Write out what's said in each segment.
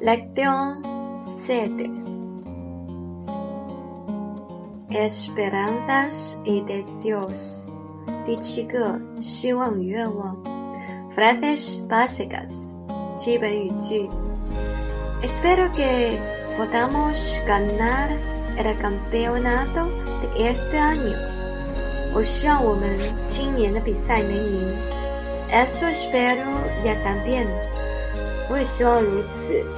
Lección 7 Esperanzas y deseos 第七个希望与愿望 Frases básicas 基本语句 Espero que podamos ganar el campeonato de este año 我希望我们今年的比赛能赢 Eso espero ya también 我也希望如此。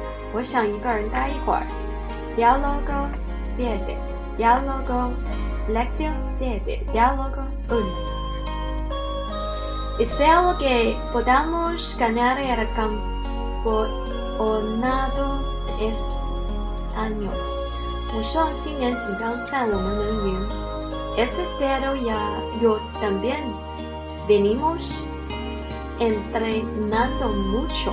我想一个人待一会儿。Diálogo siete. Diálogo lección siete. Diálogo uno. Espero que podamos ganar el campeonato este año. 我希望今年锦标赛我们能赢。Espero ya yo también. Venimos entrenando mucho.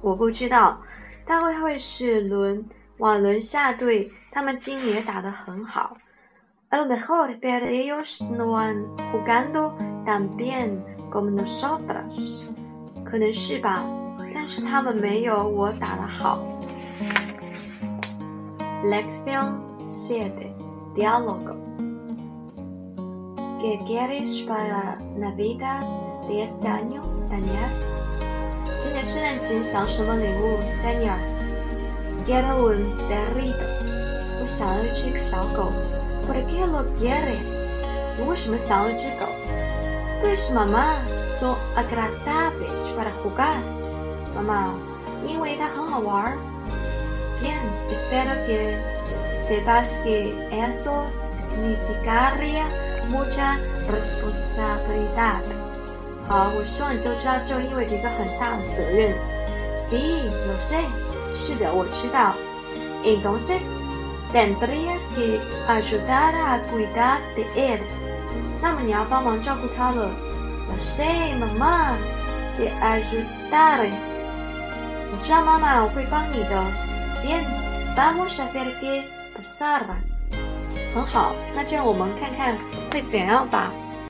我不知道，大概会是轮网轮下队，他们今年打得很好。El mejor partido a que he jugado también con m nosotros，可能是吧，但是他们没有我打得好。Lexión, ¿sí? ¿Diálogo? ¿Qué quieres para n a vida de este año, Daniel? 今年圣诞节想什么礼物？丹尼尔，Quiero un perrito。我想要一只小狗。Por que lo quieres？你为什么想要一只狗？Pois mamá são agradáveis para jogar。妈妈，因为它很好玩。Bien, espero que sepas que eso significaría mucha responsabilidad. 好，我希望你就知道，这意味着一个很大的责任。Sí, lo sé。是的，我知道。Entonces tendrías que ayudar a cuidar de él。那么你要帮忙照顾他了。Lo sé, mamá。Te ayudaré。Ya mamá lo cuidaré. Bien, vamos a ver qué pasa. 很好，那就让我们看看会怎样吧。